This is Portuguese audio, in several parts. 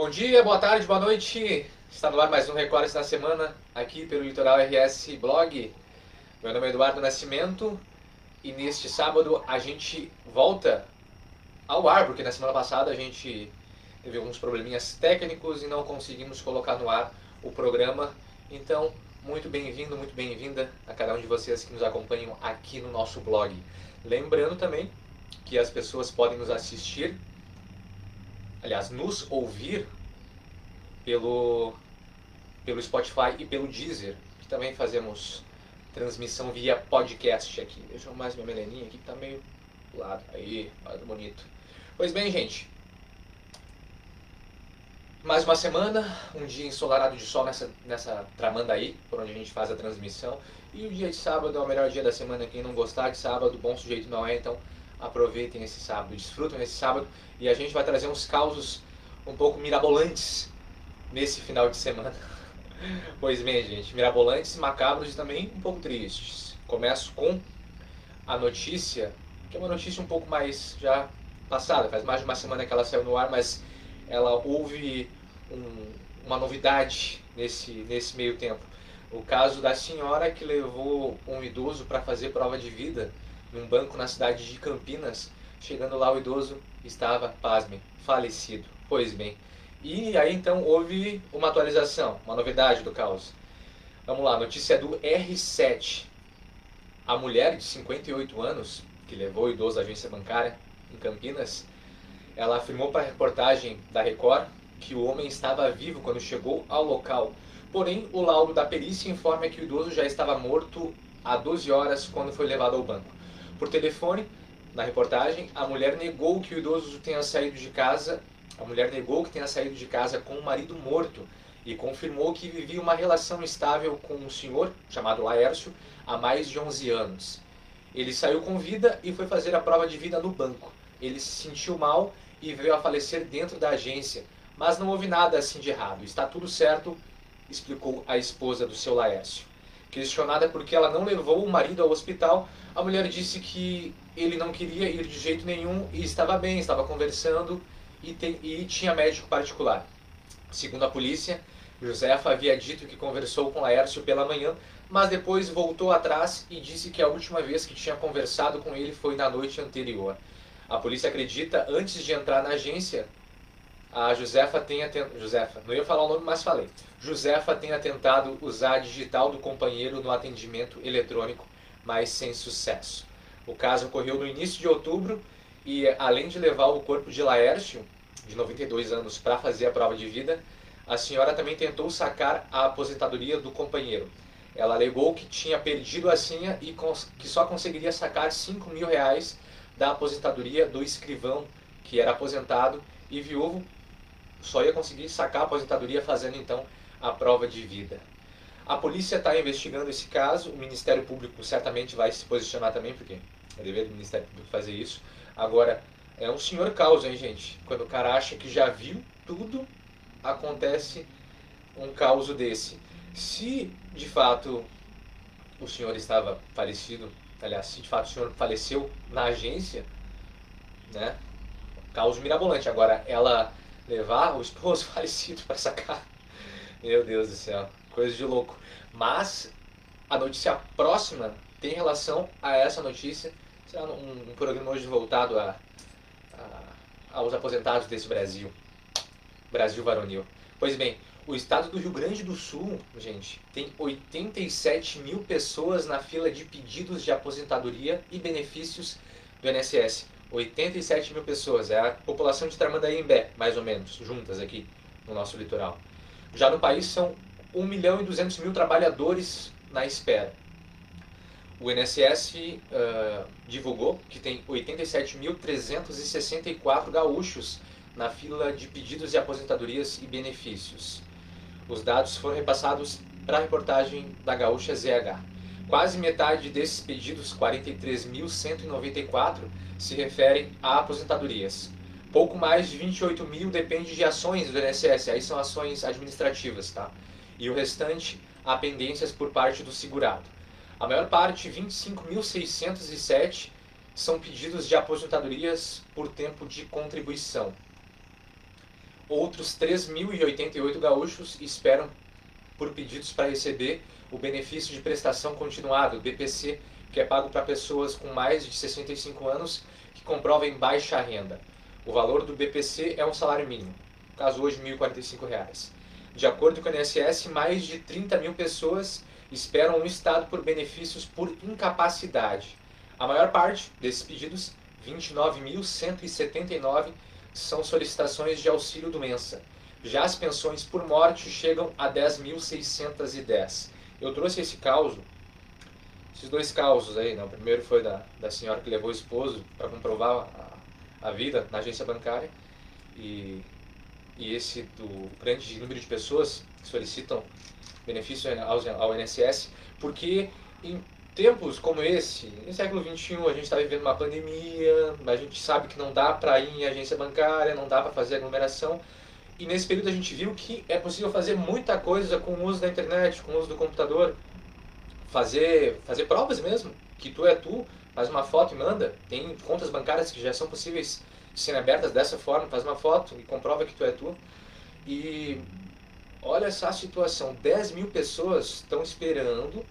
Bom dia, boa tarde, boa noite. Está no ar mais um Recortes da Semana aqui pelo Litoral RS Blog. Meu nome é Eduardo Nascimento e neste sábado a gente volta ao ar, porque na semana passada a gente teve alguns probleminhas técnicos e não conseguimos colocar no ar o programa. Então, muito bem-vindo, muito bem-vinda a cada um de vocês que nos acompanham aqui no nosso blog. Lembrando também que as pessoas podem nos assistir aliás, nos ouvir pelo, pelo Spotify e pelo Deezer, que também fazemos transmissão via podcast aqui. Deixa eu mais minha meleninha aqui que tá meio do lado. Aí, olha bonito. Pois bem, gente. Mais uma semana, um dia ensolarado de sol nessa, nessa Tramandaí, por onde a gente faz a transmissão. E o dia de sábado é o melhor dia da semana. Quem não gostar de sábado, bom sujeito não é, então aproveitem esse sábado, desfrutem esse sábado e a gente vai trazer uns causos um pouco mirabolantes nesse final de semana. pois bem, gente, mirabolantes, macabros e também um pouco tristes. Começo com a notícia, que é uma notícia um pouco mais já passada, faz mais de uma semana que ela saiu no ar, mas ela houve um, uma novidade nesse, nesse meio tempo. O caso da senhora que levou um idoso para fazer prova de vida num banco na cidade de Campinas. Chegando lá, o idoso estava, pasme, falecido. Pois bem. E aí então houve uma atualização, uma novidade do caos. Vamos lá, notícia do R7. A mulher de 58 anos, que levou o idoso à agência bancária em Campinas, ela afirmou para a reportagem da Record que o homem estava vivo quando chegou ao local. Porém, o laudo da perícia informa que o idoso já estava morto há 12 horas quando foi levado ao banco. Por telefone, na reportagem, a mulher negou que o idoso tenha saído de casa. A mulher negou que tenha saído de casa com o marido morto e confirmou que vivia uma relação estável com um senhor chamado Laércio há mais de 11 anos. Ele saiu com vida e foi fazer a prova de vida no banco. Ele se sentiu mal e veio a falecer dentro da agência, mas não houve nada assim de errado. Está tudo certo, explicou a esposa do seu Laércio. Questionada por que ela não levou o marido ao hospital, a mulher disse que ele não queria ir de jeito nenhum e estava bem, estava conversando e, tem, e tinha médico particular. Segundo a polícia, Josefa havia dito que conversou com Laércio pela manhã, mas depois voltou atrás e disse que a última vez que tinha conversado com ele foi na noite anterior. A polícia acredita, antes de entrar na agência, a Josefa tenha tentado. Josefa, não ia falar o nome, mas falei. Josefa tenha tentado usar a digital do companheiro no atendimento eletrônico mas sem sucesso. O caso ocorreu no início de outubro e, além de levar o corpo de Laércio, de 92 anos, para fazer a prova de vida, a senhora também tentou sacar a aposentadoria do companheiro. Ela alegou que tinha perdido a senha e que só conseguiria sacar 5 mil reais da aposentadoria do escrivão, que era aposentado e viúvo, só ia conseguir sacar a aposentadoria fazendo então a prova de vida. A polícia está investigando esse caso, o Ministério Público certamente vai se posicionar também, porque é dever do Ministério Público fazer isso. Agora, é um senhor caos, hein, gente? Quando o cara acha que já viu tudo, acontece um caos desse. Se de fato o senhor estava falecido, aliás, se de fato o senhor faleceu na agência, né? Caos mirabolante. Agora, ela levar o esposo falecido para sacar. Meu Deus do céu, coisa de louco. Mas a notícia próxima tem relação a essa notícia. Será um, um programa hoje voltado a, a, aos aposentados desse Brasil. Brasil varonil. Pois bem, o estado do Rio Grande do Sul, gente, tem 87 mil pessoas na fila de pedidos de aposentadoria e benefícios do INSS. 87 mil pessoas, é a população de Tramandaí-Imbé, mais ou menos, juntas aqui no nosso litoral. Já no país são 1 milhão e 200 mil trabalhadores na espera. O INSS uh, divulgou que tem 87.364 gaúchos na fila de pedidos de aposentadorias e benefícios. Os dados foram repassados para a reportagem da Gaúcha ZH. Quase metade desses pedidos, 43.194, se referem a aposentadorias. Pouco mais de 28 mil depende de ações do INSS, aí são ações administrativas, tá? e o restante a pendências por parte do segurado. A maior parte, 25.607, são pedidos de aposentadorias por tempo de contribuição. outros 3.088 gaúchos esperam por pedidos para receber o benefício de prestação continuada, o BPC, que é pago para pessoas com mais de 65 anos que comprovem baixa renda. O valor do BPC é um salário mínimo, no caso hoje R$ 1.045. De acordo com o INSS, mais de 30 mil pessoas esperam no Estado por benefícios por incapacidade. A maior parte desses pedidos, 29.179, são solicitações de auxílio doença. Já as pensões por morte chegam a 10.610. Eu trouxe esse caso, esses dois causos aí, né? o primeiro foi da, da senhora que levou o esposo para comprovar a, a vida na agência bancária e, e esse do grande número de pessoas que solicitam benefício ao, ao INSS, porque em tempos como esse, no século XXI, a gente está vivendo uma pandemia, a gente sabe que não dá para ir em agência bancária, não dá para fazer aglomeração, e nesse período a gente viu que é possível fazer muita coisa com o uso da internet, com o uso do computador, fazer, fazer provas mesmo, que tu é tu, faz uma foto e manda, tem contas bancárias que já são possíveis serem abertas dessa forma, faz uma foto e comprova que tu é tu, e olha essa situação, 10 mil pessoas estão esperando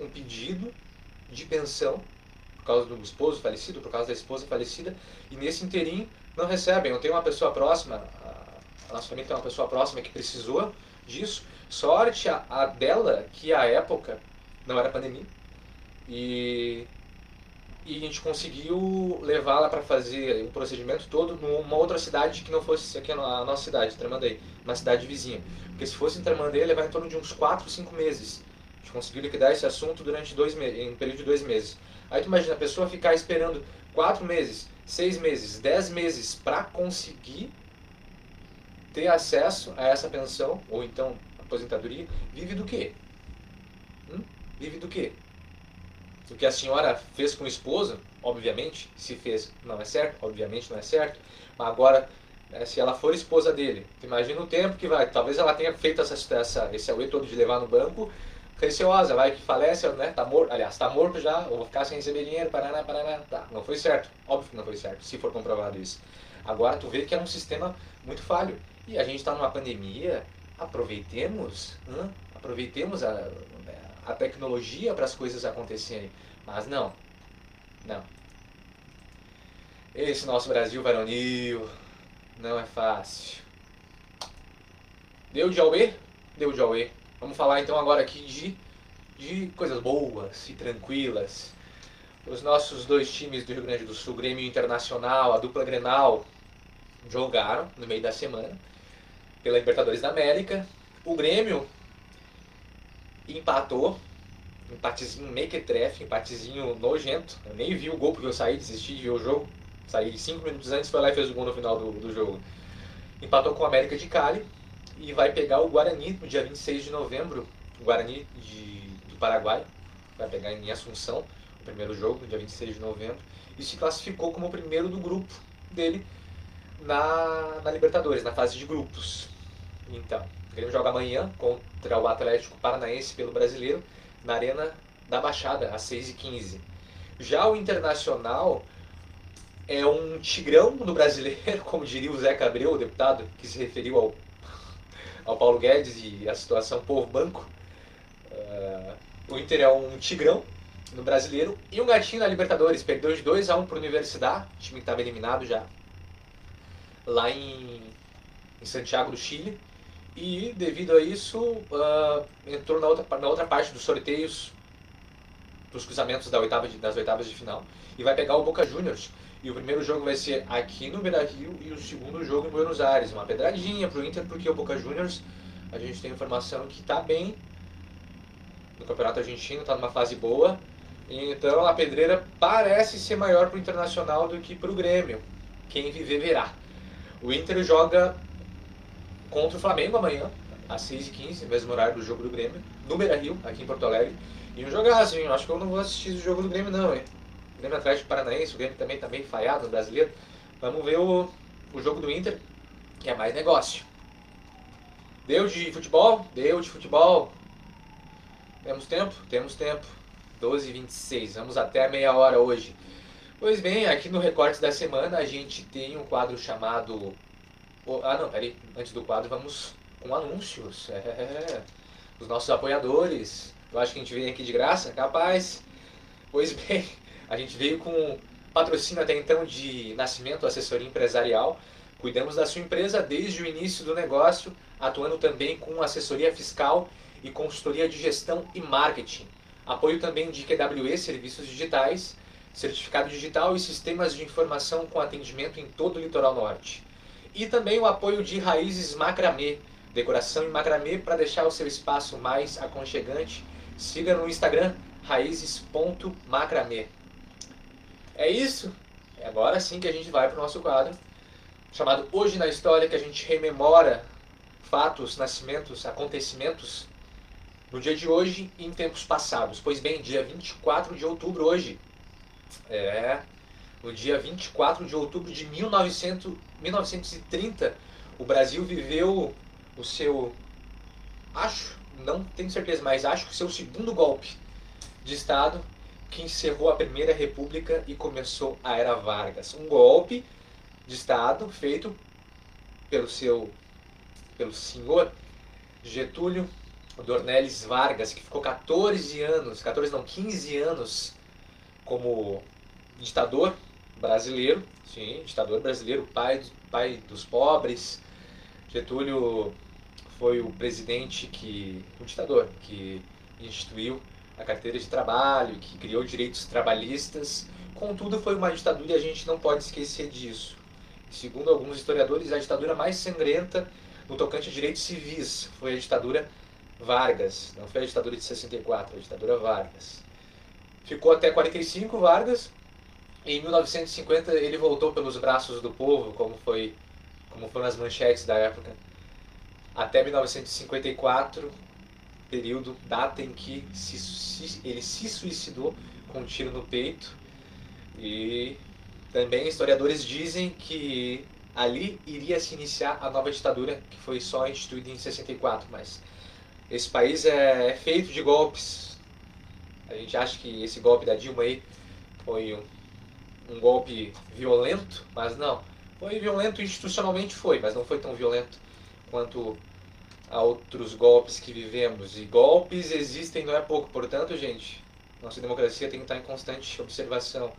um pedido de pensão por causa do esposo falecido, por causa da esposa falecida, e nesse interim não recebem. Eu tenho uma pessoa próxima, a nossa família tem uma pessoa próxima que precisou disso. Sorte a, a dela, que à época não era pandemia, e, e a gente conseguiu levá-la para fazer o procedimento todo numa outra cidade que não fosse aqui a nossa cidade, Tramandaí, uma cidade vizinha. Porque se fosse em Tramandaí, ia levar em torno de uns 4, 5 meses gente conseguiu liquidar esse assunto durante dois em um período de dois meses. Aí tu imagina a pessoa ficar esperando quatro meses, seis meses, dez meses para conseguir ter acesso a essa pensão, ou então aposentadoria, vive do quê? Hum? Vive do quê? O que a senhora fez com o esposo, obviamente, se fez não é certo, obviamente não é certo, mas agora, né, se ela for esposa dele, imagina o tempo que vai, talvez ela tenha feito essa, essa, esse auê todo de levar no banco, receosa, vai que falece, né? Tá morto, aliás, tá morto já, ou vou ficar sem receber dinheiro, paraná, paraná, tá. Não foi certo, óbvio que não foi certo, se for comprovado isso. Agora tu vê que é um sistema muito falho. E a gente está numa pandemia, aproveitemos, aproveitemos a, a tecnologia para as coisas acontecerem. Mas não, não. Esse nosso Brasil varonil não é fácil. Deu de auê? Deu de auê. Vamos falar então agora aqui de, de coisas boas e tranquilas. Os nossos dois times do Rio Grande do Sul, Grêmio Internacional, a dupla Grenal, jogaram no meio da semana pela Libertadores da América. O Grêmio empatou, empatezinho mequetrefe, empatezinho nojento. Eu nem vi o gol porque eu saí, desisti de ver o jogo. Saí cinco minutos antes, foi lá e fez o gol no final do, do jogo. Empatou com o América de Cali e vai pegar o Guarani no dia 26 de novembro, o Guarani de, do Paraguai, vai pegar em Assunção, o primeiro jogo, no dia 26 de novembro, e se classificou como o primeiro do grupo dele na, na Libertadores, na fase de grupos. Então, o Grêmio joga amanhã contra o Atlético Paranaense pelo Brasileiro, na Arena da Baixada, às 6h15. Já o Internacional é um tigrão do brasileiro, como diria o Zé Cabreu, o deputado que se referiu ao ao Paulo Guedes e a situação povo banco. Uh, o Inter é um tigrão no brasileiro e um gatinho na Libertadores. Perdeu de 2 a 1 um para o Universidade, time que estava eliminado já, lá em, em, Santiago do Chile. E devido a isso, uh, entrou na outra, na outra parte dos sorteios dos cruzamentos da oitava de, das oitavas de final e vai pegar o Boca Juniors e o primeiro jogo vai ser aqui no Beira-Rio e o segundo jogo em Buenos Aires. Uma pedradinha pro Inter, porque o Boca Juniors, a gente tem informação que está bem no Campeonato Argentino, está numa fase boa. Então a pedreira parece ser maior pro Internacional do que pro Grêmio. Quem viver verá. O Inter joga contra o Flamengo amanhã, às 6h15, mesmo horário do jogo do Grêmio, no Beira-Rio, aqui em Porto Alegre. E um jogaço, hein? Acho que eu não vou assistir o jogo do Grêmio não, hein? Grêmio Atlético Paranaense, o Grêmio também está bem falhado no brasileiro. Vamos ver o, o jogo do Inter, que é mais negócio. Deu de futebol? Deu de futebol. Temos tempo? Temos tempo. 12 e 26 Vamos até meia hora hoje. Pois bem, aqui no Recortes da Semana a gente tem um quadro chamado Ah, não, peraí. Antes do quadro, vamos com anúncios. É, os nossos apoiadores. Eu acho que a gente veio aqui de graça, capaz. Pois bem, a gente veio com patrocínio até então de nascimento, assessoria empresarial. Cuidamos da sua empresa desde o início do negócio, atuando também com assessoria fiscal e consultoria de gestão e marketing. Apoio também de QWE, serviços digitais, certificado digital e sistemas de informação com atendimento em todo o litoral norte. E também o apoio de raízes macramê, decoração em macramê para deixar o seu espaço mais aconchegante. Siga no Instagram raízes.macramê. É isso. É agora sim que a gente vai para o nosso quadro chamado Hoje na História, que a gente rememora fatos, nascimentos, acontecimentos no dia de hoje e em tempos passados. Pois bem, dia 24 de outubro hoje. É, no dia 24 de outubro de 1900, 1930, o Brasil viveu o seu, acho, não tenho certeza, mas acho que o seu segundo golpe de Estado que encerrou a Primeira República e começou a Era Vargas. Um golpe de Estado feito pelo seu pelo senhor Getúlio Dornelles Vargas, que ficou 14 anos, 14 não, 15 anos como ditador brasileiro, sim, ditador brasileiro, pai, pai dos pobres. Getúlio foi o presidente que, o ditador, que instituiu a carteira de trabalho, que criou direitos trabalhistas. Contudo, foi uma ditadura e a gente não pode esquecer disso. Segundo alguns historiadores, a ditadura mais sangrenta no tocante a direitos civis foi a ditadura Vargas, não foi a ditadura de 64, a ditadura Vargas. Ficou até 45 Vargas, em 1950 ele voltou pelos braços do povo, como foi como foram as manchetes da época, até 1954, período, data em que se, ele se suicidou com um tiro no peito. E também historiadores dizem que ali iria se iniciar a nova ditadura, que foi só instituída em 64, mas esse país é, é feito de golpes. A gente acha que esse golpe da Dilma aí foi um, um golpe violento, mas não. Foi violento institucionalmente foi, mas não foi tão violento quanto a outros golpes que vivemos. E golpes existem não é pouco, portanto, gente, nossa democracia tem que estar em constante observação.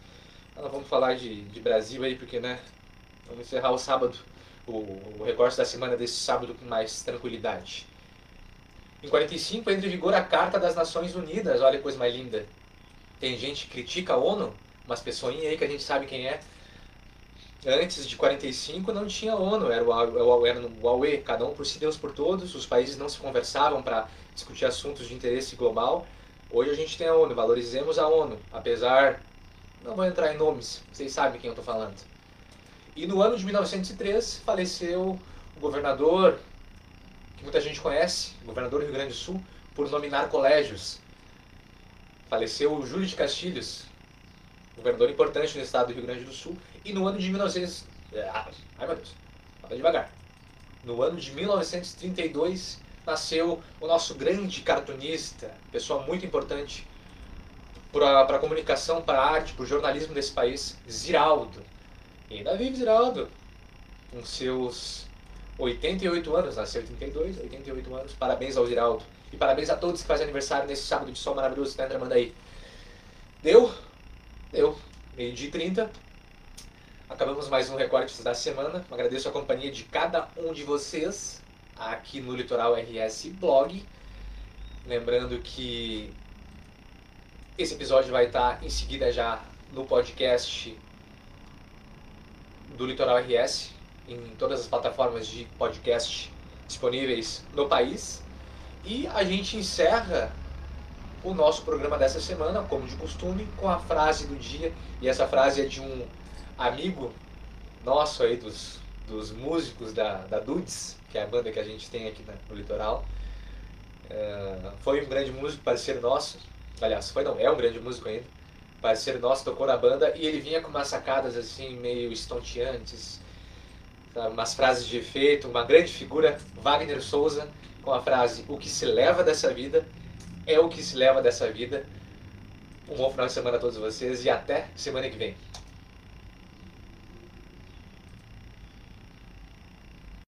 Não vamos falar de, de Brasil aí, porque, né, vamos encerrar o sábado, o, o recorte da semana desse sábado com mais tranquilidade. Em 45 entra em vigor a Carta das Nações Unidas, olha que coisa mais linda. Tem gente que critica a ONU, umas pessoinhas aí que a gente sabe quem é. Antes de 45 não tinha ONU, era o, era o AUE, cada um por si, Deus por todos, os países não se conversavam para discutir assuntos de interesse global. Hoje a gente tem a ONU, valorizemos a ONU, apesar. Não vou entrar em nomes, vocês sabem quem eu estou falando. E no ano de 1903 faleceu o governador que muita gente conhece, governador do Rio Grande do Sul, por nominar colégios. Faleceu o Júlio de Castilhos, governador importante no estado do Rio Grande do Sul, e no ano de 1900... É, ai meu Deus, fala devagar. No ano de 1932 nasceu o nosso grande cartunista, pessoa muito importante para a comunicação, para a arte, para o jornalismo desse país, Ziraldo. E ainda vive Ziraldo, com seus 88 anos, nasceu em 32, 88 anos. Parabéns ao Ziraldo. E parabéns a todos que fazem aniversário nesse sábado de sol maravilhoso que está entrando aí. Deu? Deu. Meio dia e 30. Acabamos mais um recorte da semana. Agradeço a companhia de cada um de vocês aqui no Litoral RS Blog. Lembrando que esse episódio vai estar em seguida já no podcast do Litoral RS, em todas as plataformas de podcast disponíveis no país. E a gente encerra o nosso programa dessa semana, como de costume, com a frase do dia. E essa frase é de um amigo nosso aí, dos, dos músicos da, da Dudes, que é a banda que a gente tem aqui no litoral. É, foi um grande músico, parceiro nosso. Aliás, foi não, é um grande músico ainda. Parceiro nosso, tocou na banda e ele vinha com umas sacadas assim, meio estonteantes, umas frases de efeito, uma grande figura, Wagner Souza, com a frase: O que se leva dessa vida é o que se leva dessa vida. Um bom final de semana a todos vocês e até semana que vem.